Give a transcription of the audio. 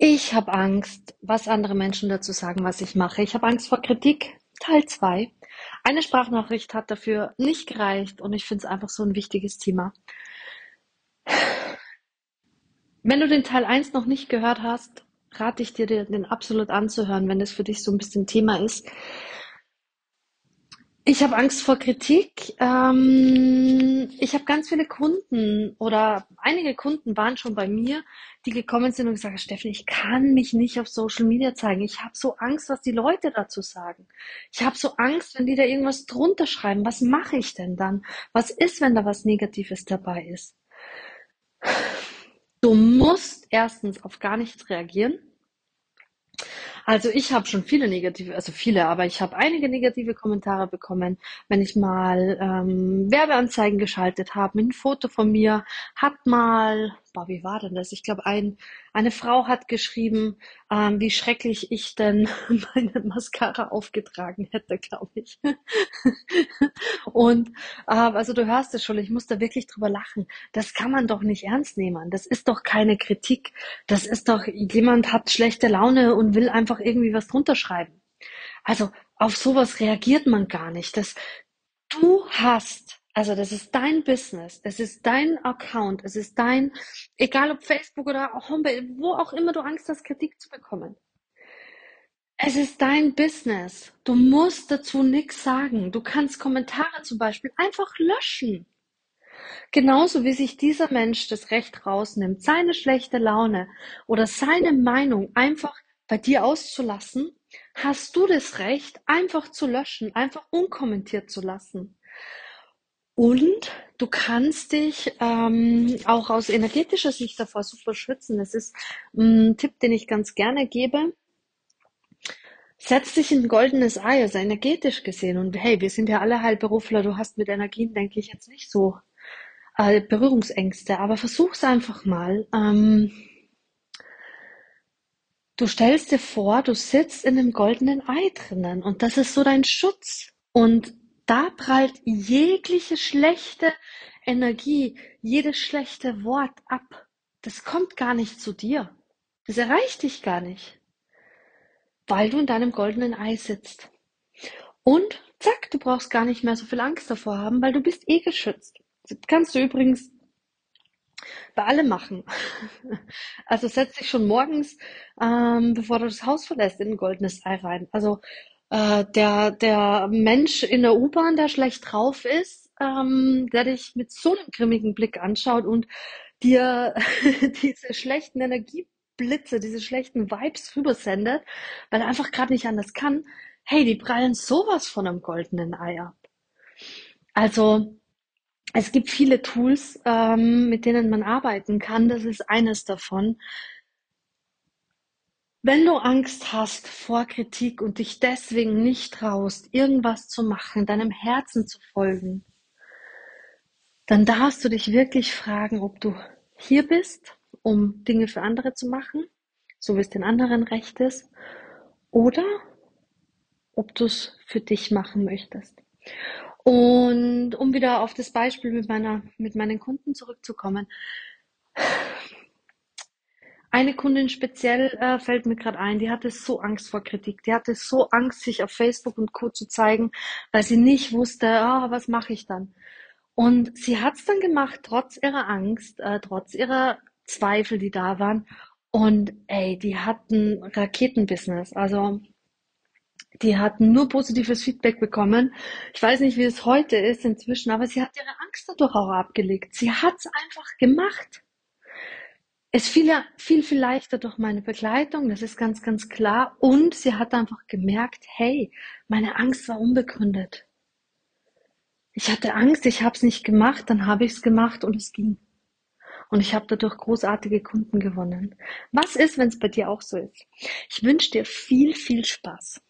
Ich habe Angst, was andere Menschen dazu sagen, was ich mache. Ich habe Angst vor Kritik. Teil 2. Eine Sprachnachricht hat dafür nicht gereicht und ich finde es einfach so ein wichtiges Thema. Wenn du den Teil 1 noch nicht gehört hast, rate ich dir, den absolut anzuhören, wenn das für dich so ein bisschen Thema ist. Ich habe Angst vor Kritik. Ähm, ich habe ganz viele Kunden oder einige Kunden waren schon bei mir, die gekommen sind und gesagt haben, Steffen, ich kann mich nicht auf Social Media zeigen. Ich habe so Angst, was die Leute dazu sagen. Ich habe so Angst, wenn die da irgendwas drunter schreiben. Was mache ich denn dann? Was ist, wenn da was Negatives dabei ist? Du musst erstens auf gar nichts reagieren. Also ich habe schon viele negative, also viele, aber ich habe einige negative Kommentare bekommen, wenn ich mal ähm, Werbeanzeigen geschaltet habe einem Foto von mir, hat mal, boah, wie war denn das? Ich glaube, ein, eine Frau hat geschrieben, ähm, wie schrecklich ich denn meine Mascara aufgetragen hätte, glaube ich. Und äh, also du hörst es schon, ich muss da wirklich drüber lachen. Das kann man doch nicht ernst nehmen. Das ist doch keine Kritik. Das ist doch, jemand hat schlechte Laune und will einfach irgendwie was drunter schreiben. Also auf sowas reagiert man gar nicht. Das, du hast also das ist dein Business, es ist dein Account, es ist dein, egal ob Facebook oder Homepage, wo auch immer du Angst hast, Kritik zu bekommen. Es ist dein Business. Du musst dazu nichts sagen. Du kannst Kommentare zum Beispiel einfach löschen. Genauso wie sich dieser Mensch das Recht rausnimmt, seine schlechte Laune oder seine Meinung einfach bei dir auszulassen, hast du das Recht, einfach zu löschen, einfach unkommentiert zu lassen. Und du kannst dich ähm, auch aus energetischer Sicht davor super schützen. Das ist ein Tipp, den ich ganz gerne gebe. Setz dich in ein goldenes Ei, also energetisch gesehen. Und hey, wir sind ja alle Heilberufler. Du hast mit Energien, denke ich, jetzt nicht so äh, Berührungsängste. Aber versuch's einfach mal. Ähm, du stellst dir vor, du sitzt in einem goldenen Ei drinnen und das ist so dein Schutz. Und da prallt jegliche schlechte Energie, jedes schlechte Wort ab. Das kommt gar nicht zu dir. Das erreicht dich gar nicht. Weil du in deinem goldenen Ei sitzt. Und zack, du brauchst gar nicht mehr so viel Angst davor haben, weil du bist eh geschützt. Das kannst du übrigens bei allem machen. Also setz dich schon morgens, ähm, bevor du das Haus verlässt, in ein goldenes Ei rein. Also äh, der, der Mensch in der U-Bahn, der schlecht drauf ist, ähm, der dich mit so einem grimmigen Blick anschaut und dir diese schlechten Energieblitze, diese schlechten Vibes rübersendet, weil er einfach gerade nicht anders kann, hey, die prallen sowas von einem goldenen Ei ab. Also es gibt viele Tools, ähm, mit denen man arbeiten kann. Das ist eines davon. Wenn du Angst hast vor Kritik und dich deswegen nicht traust, irgendwas zu machen, deinem Herzen zu folgen, dann darfst du dich wirklich fragen, ob du hier bist, um Dinge für andere zu machen, so wie es den anderen recht ist, oder ob du es für dich machen möchtest. Und um wieder auf das Beispiel mit meiner, mit meinen Kunden zurückzukommen, eine Kundin speziell äh, fällt mir gerade ein, die hatte so Angst vor Kritik. Die hatte so Angst, sich auf Facebook und Co. zu zeigen, weil sie nicht wusste, oh, was mache ich dann? Und sie hat es dann gemacht, trotz ihrer Angst, äh, trotz ihrer Zweifel, die da waren. Und ey, die hatten Raketenbusiness. Also die hatten nur positives Feedback bekommen. Ich weiß nicht, wie es heute ist inzwischen, aber sie hat ihre Angst dadurch auch abgelegt. Sie hat es einfach gemacht. Es fiel ja viel, viel leichter durch meine Begleitung, das ist ganz, ganz klar. Und sie hat einfach gemerkt, hey, meine Angst war unbegründet. Ich hatte Angst, ich habe es nicht gemacht, dann habe ich es gemacht und es ging. Und ich habe dadurch großartige Kunden gewonnen. Was ist, wenn es bei dir auch so ist? Ich wünsche dir viel, viel Spaß.